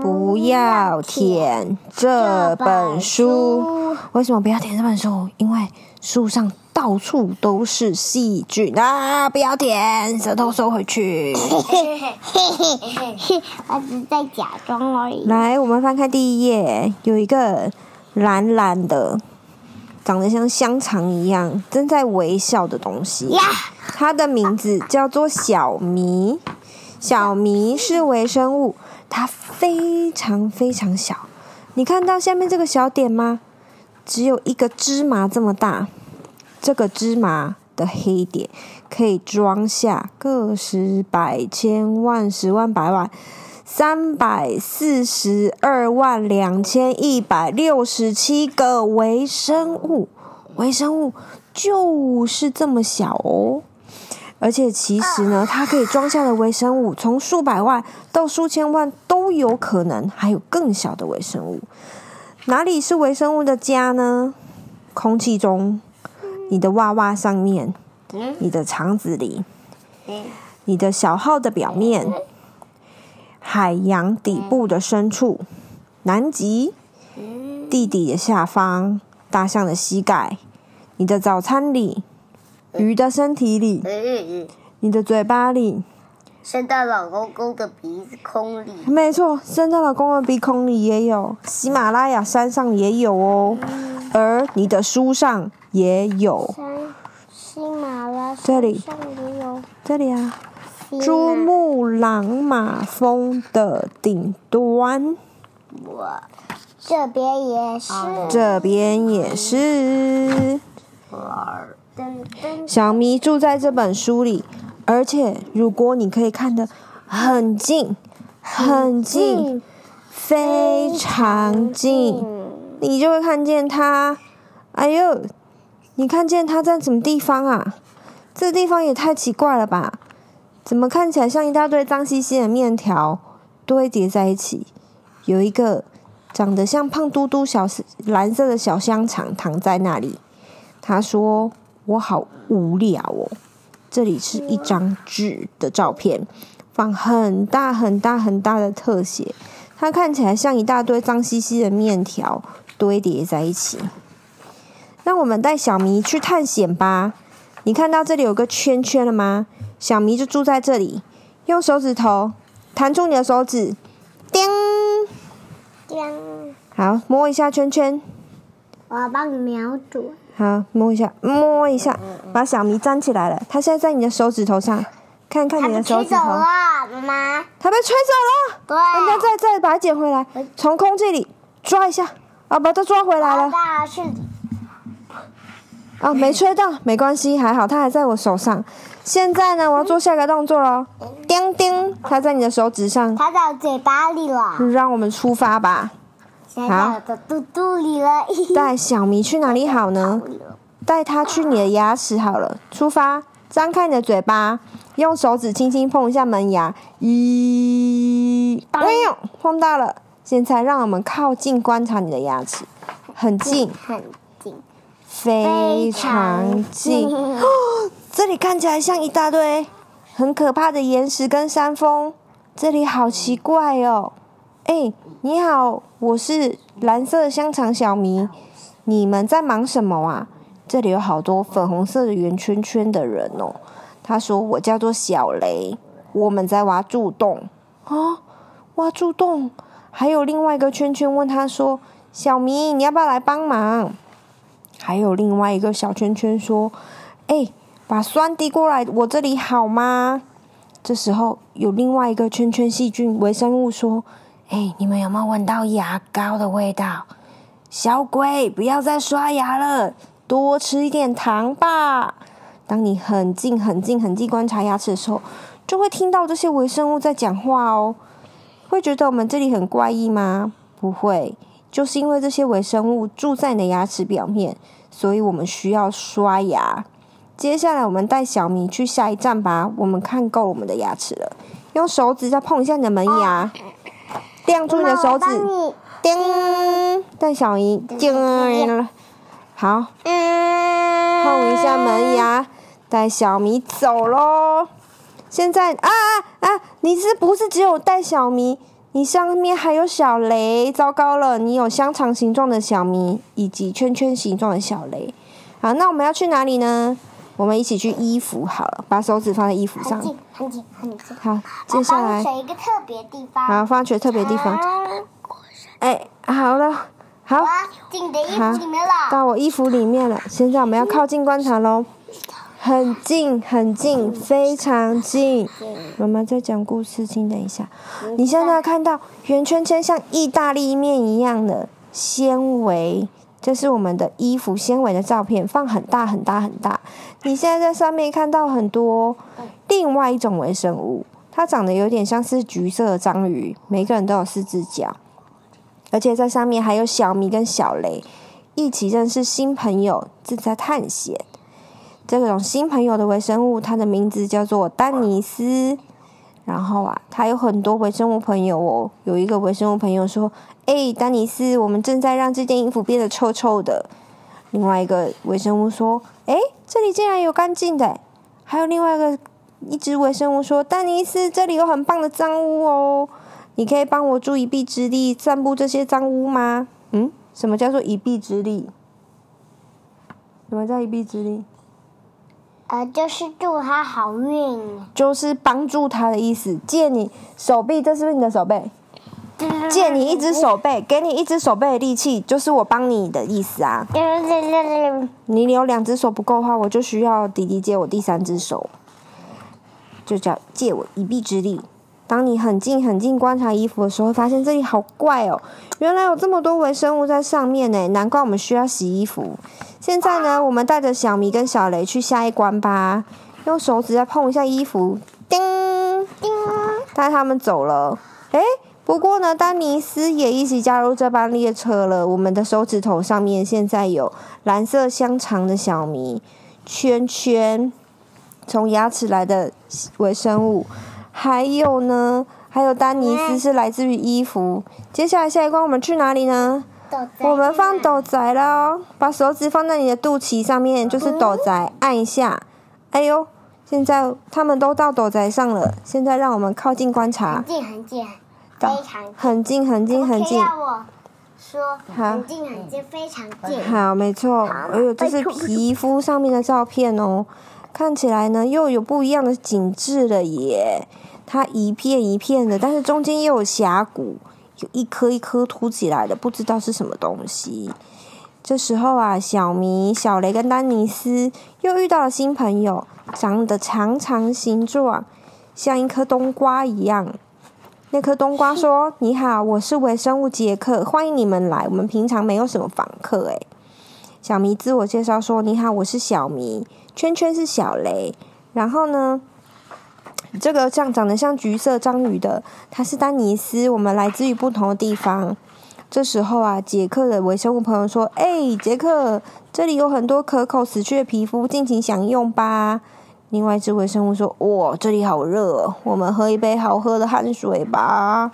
不要舔这本书。为什么不要舔这本书？因为书上到处都是细菌啊！不要舔，舌头收回去。我只是在假装而已。来，我们翻开第一页，有一个蓝蓝的，长得像香肠一样，正在微笑的东西。它的名字叫做小麋。小麋是微生物。它非常非常小，你看到下面这个小点吗？只有一个芝麻这么大。这个芝麻的黑点可以装下个十百千万十万百万三百四十二万两千一百六十七个微生物。微生物就是这么小哦。而且其实呢，它可以装下的微生物从数百万到数千万都有可能，还有更小的微生物。哪里是微生物的家呢？空气中，你的娃娃上面，你的肠子里，你的小号的表面，海洋底部的深处，南极，地底的下方，大象的膝盖，你的早餐里。鱼的身体里，你的嘴巴里，圣诞老公公的鼻孔里，没错，圣诞老公公的鼻孔里也有，喜马拉雅山上也有哦，而你的书上也有，喜马拉雅这里也有，这里啊，珠穆朗玛峰的顶端，我这边也是，这边也是。小咪住在这本书里，而且如果你可以看得很近、很近、非常近，你就会看见它。哎呦，你看见它在什么地方啊？这地方也太奇怪了吧？怎么看起来像一大堆脏兮兮的面条堆叠在一起？有一个长得像胖嘟嘟小蓝色的小香肠躺在那里。他说。我好无聊哦，这里是一张纸的照片，放很大很大很大的特写，它看起来像一大堆脏兮兮的面条堆叠在一起。那我们带小迷去探险吧。你看到这里有个圈圈了吗？小迷就住在这里，用手指头弹出你的手指，叮叮，好，摸一下圈圈。我要帮你瞄准。好，摸一下，摸一下，把小迷粘起来了。它现在在你的手指头上，看看你的手指头。它被吹走了，妈妈。它被吹走了。对。我们再再把它捡回来，从空气里抓一下，啊，把它抓回来了。啊，没吹到，没关系，还好，它还在我手上。现在呢，我要做下一个动作喽。叮叮，它在你的手指上。它在嘴巴里了。让我们出发吧。好，肚肚里了。带小麋去哪里好呢？带它去你的牙齿好了。出发，张开你的嘴巴，用手指轻轻碰一下门牙。咦，哎呦，碰到了。现在让我们靠近观察你的牙齿，很近，很近，非常近。哦，这里看起来像一大堆很可怕的岩石跟山峰。这里好奇怪哦。哎，你好，我是蓝色香肠小迷，你们在忙什么啊？这里有好多粉红色的圆圈圈的人哦。他说：“我叫做小雷，我们在挖柱洞啊，挖柱洞。”还有另外一个圈圈问他说：“小迷，你要不要来帮忙？”还有另外一个小圈圈说：“哎，把酸递过来我这里好吗？”这时候有另外一个圈圈细菌微生物说。哎，你们有没有闻到牙膏的味道？小鬼，不要再刷牙了，多吃一点糖吧。当你很近、很近、很近观察牙齿的时候，就会听到这些微生物在讲话哦。会觉得我们这里很怪异吗？不会，就是因为这些微生物住在你的牙齿表面，所以我们需要刷牙。接下来，我们带小明去下一站吧。我们看够我们的牙齿了，用手指再碰一下你的门牙，晾住你的手指，叮，带小姨，叮，好，碰一下门牙，带小咪走喽。现在啊啊啊！你是不是只有带小咪？你上面还有小雷，糟糕了！你有香肠形状的小咪，以及圈圈形状的小雷。好，那我们要去哪里呢？我们一起去衣服好了，把手指放在衣服上。很近，很近，很近。好，接下来。选一个特别地方。好，放在特别地方。哎，好了，好。进你的衣服里面了。到我衣服里面了。现在我们要靠近观察喽。很近很近，非常近。妈妈在讲故事，请等一下。你现在看到圆圈圈像意大利面一样的纤维，这是我们的衣服纤维的照片，放很大很大很大。你现在在上面看到很多另外一种微生物，它长得有点像是橘色的章鱼，每个人都有四只脚，而且在上面还有小米跟小雷一起认识新朋友，正在探险。这种新朋友的微生物，它的名字叫做丹尼斯。然后啊，它有很多微生物朋友哦。有一个微生物朋友说：“哎，丹尼斯，我们正在让这件衣服变得臭臭的。”另外一个微生物说：“哎，这里竟然有干净的。”还有另外一个一只微生物说：“丹尼斯，这里有很棒的脏污哦，你可以帮我助一臂之力，散布这些脏污吗？”嗯，什么叫做一臂之力？什么叫一臂之力？呃，就是祝他好运，就是帮助他的意思。借你手臂，这是不是你的手背？借你一只手背，给你一只手背的力气，就是我帮你的意思啊。你有两只手不够的话，我就需要弟弟借我第三只手，就叫借我一臂之力。当你很近很近观察衣服的时候，发现这里好怪哦，原来有这么多微生物在上面呢，难怪我们需要洗衣服。现在呢，我们带着小咪跟小雷去下一关吧。用手指再碰一下衣服，叮叮，带他们走了。诶，不过呢，丹尼斯也一起加入这班列车了。我们的手指头上面现在有蓝色香肠的小迷圈圈，从牙齿来的微生物，还有呢，还有丹尼斯是来自于衣服。接下来下一关，我们去哪里呢？我们放斗仔了，把手指放在你的肚脐上面，就是斗仔，按一下。哎呦，现在他们都到斗仔上了。现在让我们靠近观察。很近很近，非常很近很近很近。要我说很近很近，非常近。好，没错。哎呦，这是皮肤上面的照片哦，看起来呢又有不一样的景致了耶。它一片一片的，但是中间又有峡谷。有一颗一颗凸起来的，不知道是什么东西。这时候啊，小迷、小雷跟丹尼斯又遇到了新朋友，长得长长形状，像一颗冬瓜一样。那颗冬瓜说：“你好，我是微生物杰克，欢迎你们来。我们平常没有什么访客。”诶，小迷自我介绍说：“你好，我是小迷，圈圈是小雷。”然后呢？这个像长得像橘色章鱼的，它是丹尼斯。我们来自于不同的地方。这时候啊，杰克的微生物朋友说：“哎，杰克，这里有很多可口死去的皮肤，尽情享用吧。”另外一只微生物说：“哇，这里好热，我们喝一杯好喝的汗水吧。”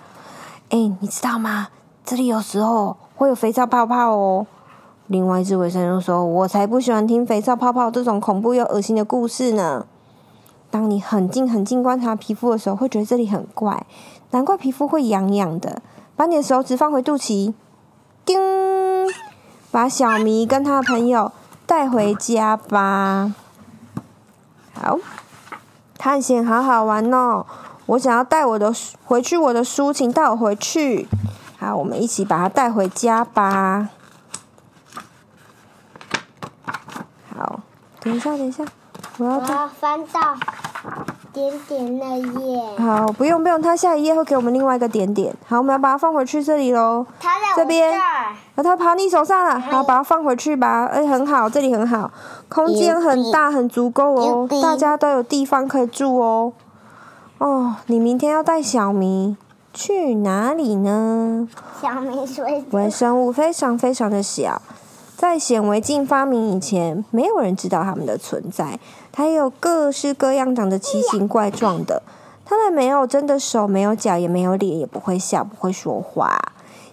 哎，你知道吗？这里有时候会有肥皂泡泡哦。另外一只微生物说：“我才不喜欢听肥皂泡泡这种恐怖又恶心的故事呢。”当你很近很近观察皮肤的时候，会觉得这里很怪，难怪皮肤会痒痒的。把你的手指放回肚脐，叮，把小咪跟他的朋友带回家吧。好，探险好好玩哦！我想要带我的回去，我的书，请带我回去。好，我们一起把它带回家吧。好，等一下，等一下。我要，我要翻到点点那页。好，不用不用，它下一页会给我们另外一个点点。好，我们要把它放回去这里喽。它在这边。啊，它爬你手上了。好，把它放回去吧。哎，很好，这里很好，空间很大，很足够哦。大家都有地方可以住哦。哦，你明天要带小明去哪里呢？小明水微生物非常非常的小，在显微镜发明以前，没有人知道它们的存在。它有各式各样、长得奇形怪状的。它们没有真的手，没有脚，也没有脸，也不会笑，不会说话。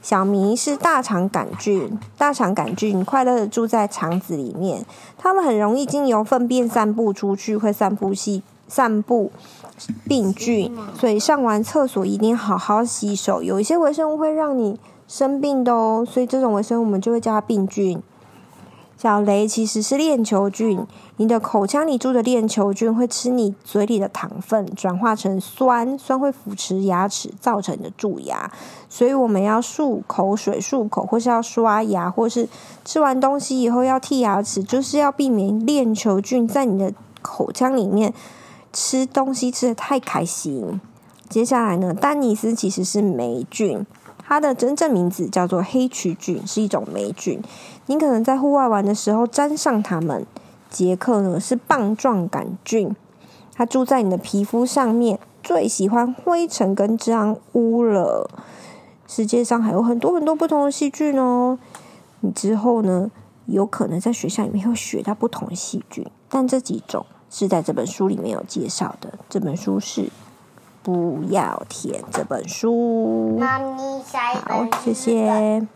小明是大肠杆菌，大肠杆菌快乐的住在肠子里面。它们很容易经由粪便散布出去，会散布细散布病菌，所以上完厕所一定好好洗手。有一些微生物会让你生病的哦，所以这种微生物我们就会叫它病菌。小雷其实是链球菌，你的口腔里住的链球菌会吃你嘴里的糖分，转化成酸，酸会腐蚀牙齿，造成的蛀牙。所以我们要漱口水、漱口，或是要刷牙，或是吃完东西以后要剔牙齿，就是要避免链球菌在你的口腔里面吃东西吃得太开心。接下来呢，丹尼斯其实是霉菌。它的真正名字叫做黑曲菌，是一种霉菌。你可能在户外玩的时候沾上它们。杰克呢是棒状杆菌，它住在你的皮肤上面，最喜欢灰尘跟脏污了。世界上还有很多很多不同的细菌哦。你之后呢，有可能在学校里面会学到不同的细菌，但这几种是在这本书里面有介绍的。这本书是。不要舔这本书。好，谢谢。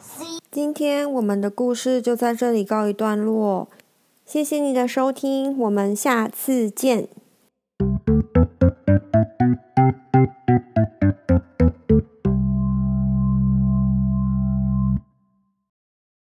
今天我们的故事就在这里告一段落。谢谢你的收听，我们下次见。